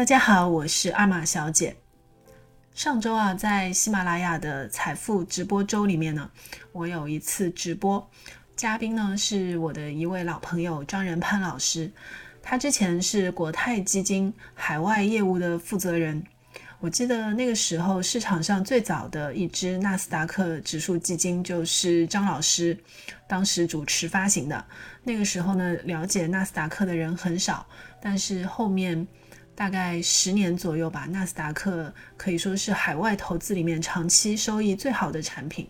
大家好，我是阿玛小姐。上周啊，在喜马拉雅的财富直播周里面呢，我有一次直播，嘉宾呢是我的一位老朋友张仁潘老师，他之前是国泰基金海外业务的负责人。我记得那个时候市场上最早的一支纳斯达克指数基金就是张老师当时主持发行的。那个时候呢，了解纳斯达克的人很少，但是后面大概十年左右吧，纳斯达克可以说是海外投资里面长期收益最好的产品。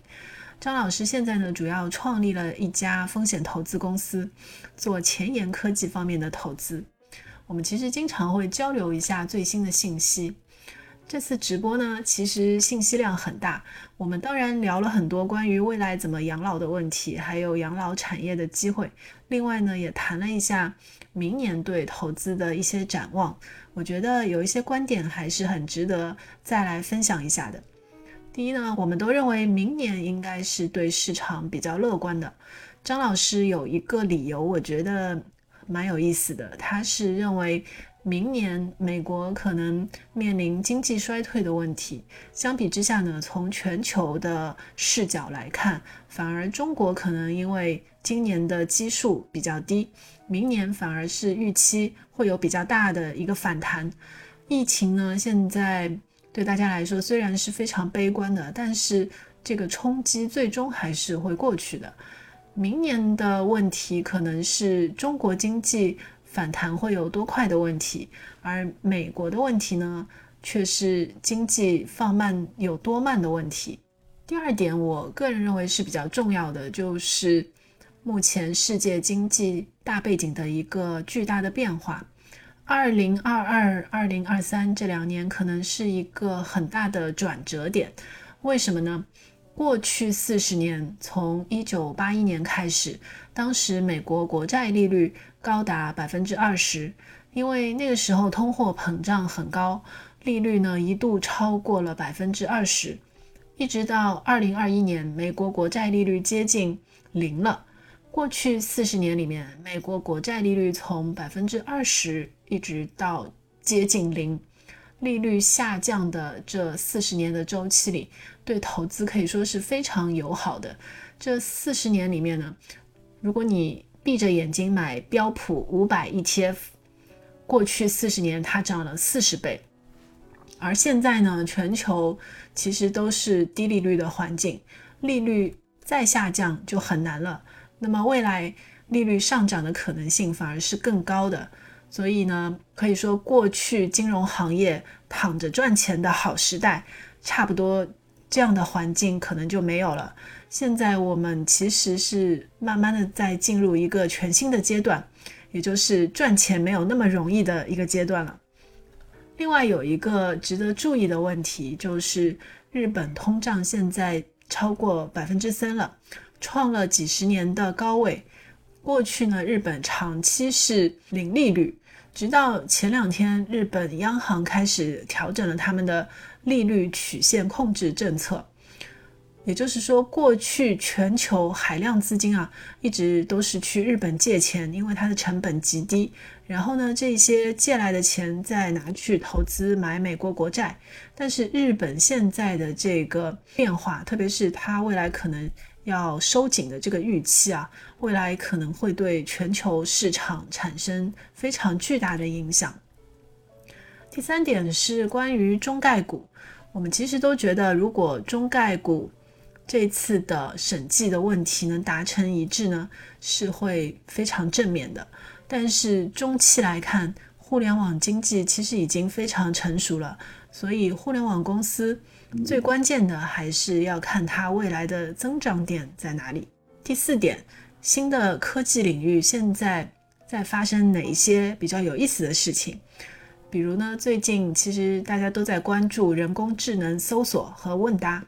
张老师现在呢，主要创立了一家风险投资公司，做前沿科技方面的投资。我们其实经常会交流一下最新的信息。这次直播呢，其实信息量很大。我们当然聊了很多关于未来怎么养老的问题，还有养老产业的机会。另外呢，也谈了一下明年对投资的一些展望。我觉得有一些观点还是很值得再来分享一下的。第一呢，我们都认为明年应该是对市场比较乐观的。张老师有一个理由，我觉得蛮有意思的，他是认为。明年美国可能面临经济衰退的问题，相比之下呢，从全球的视角来看，反而中国可能因为今年的基数比较低，明年反而是预期会有比较大的一个反弹。疫情呢，现在对大家来说虽然是非常悲观的，但是这个冲击最终还是会过去的。明年的问题可能是中国经济。反弹会有多快的问题，而美国的问题呢，却是经济放慢有多慢的问题。第二点，我个人认为是比较重要的，就是目前世界经济大背景的一个巨大的变化。二零二二、二零二三这两年可能是一个很大的转折点。为什么呢？过去四十年，从一九八一年开始，当时美国国债利率。高达百分之二十，因为那个时候通货膨胀很高，利率呢一度超过了百分之二十，一直到二零二一年，美国国债利率接近零了。过去四十年里面，美国国债利率从百分之二十一直到接近零，利率下降的这四十年的周期里，对投资可以说是非常友好的。这四十年里面呢，如果你闭着眼睛买标普五百 ETF，过去四十年它涨了四十倍，而现在呢，全球其实都是低利率的环境，利率再下降就很难了。那么未来利率上涨的可能性反而是更高的，所以呢，可以说过去金融行业躺着赚钱的好时代，差不多这样的环境可能就没有了。现在我们其实是慢慢的在进入一个全新的阶段，也就是赚钱没有那么容易的一个阶段了。另外有一个值得注意的问题，就是日本通胀现在超过百分之三了，创了几十年的高位。过去呢，日本长期是零利率，直到前两天，日本央行开始调整了他们的利率曲线控制政策。也就是说，过去全球海量资金啊，一直都是去日本借钱，因为它的成本极低。然后呢，这些借来的钱再拿去投资买美国国债。但是日本现在的这个变化，特别是它未来可能要收紧的这个预期啊，未来可能会对全球市场产生非常巨大的影响。第三点是关于中概股，我们其实都觉得，如果中概股这次的审计的问题能达成一致呢，是会非常正面的。但是中期来看，互联网经济其实已经非常成熟了，所以互联网公司最关键的还是要看它未来的增长点在哪里。第四点，新的科技领域现在在发生哪一些比较有意思的事情？比如呢，最近其实大家都在关注人工智能搜索和问答。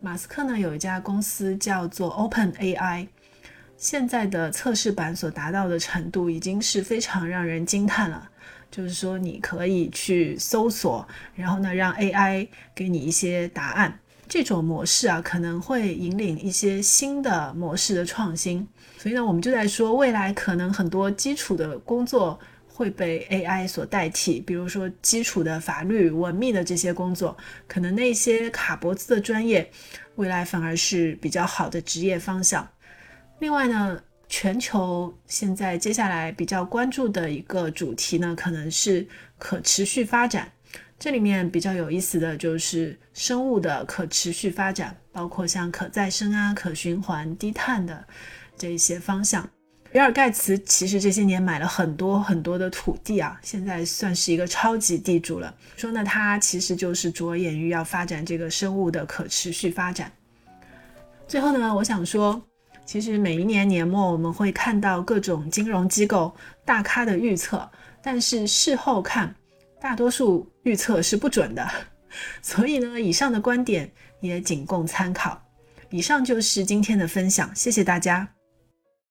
马斯克呢有一家公司叫做 Open AI，现在的测试版所达到的程度已经是非常让人惊叹了。就是说，你可以去搜索，然后呢让 AI 给你一些答案。这种模式啊，可能会引领一些新的模式的创新。所以呢，我们就在说，未来可能很多基础的工作会被 AI 所代替，比如说基础的法律、文秘的这些工作，可能那些卡脖子的专业，未来反而是比较好的职业方向。另外呢，全球现在接下来比较关注的一个主题呢，可能是可持续发展。这里面比较有意思的就是生物的可持续发展，包括像可再生啊、可循环、低碳的这些方向。比尔盖茨其实这些年买了很多很多的土地啊，现在算是一个超级地主了。说呢，他其实就是着眼于要发展这个生物的可持续发展。最后呢，我想说，其实每一年年末我们会看到各种金融机构大咖的预测，但是事后看，大多数预测是不准的。所以呢，以上的观点也仅供参考。以上就是今天的分享，谢谢大家。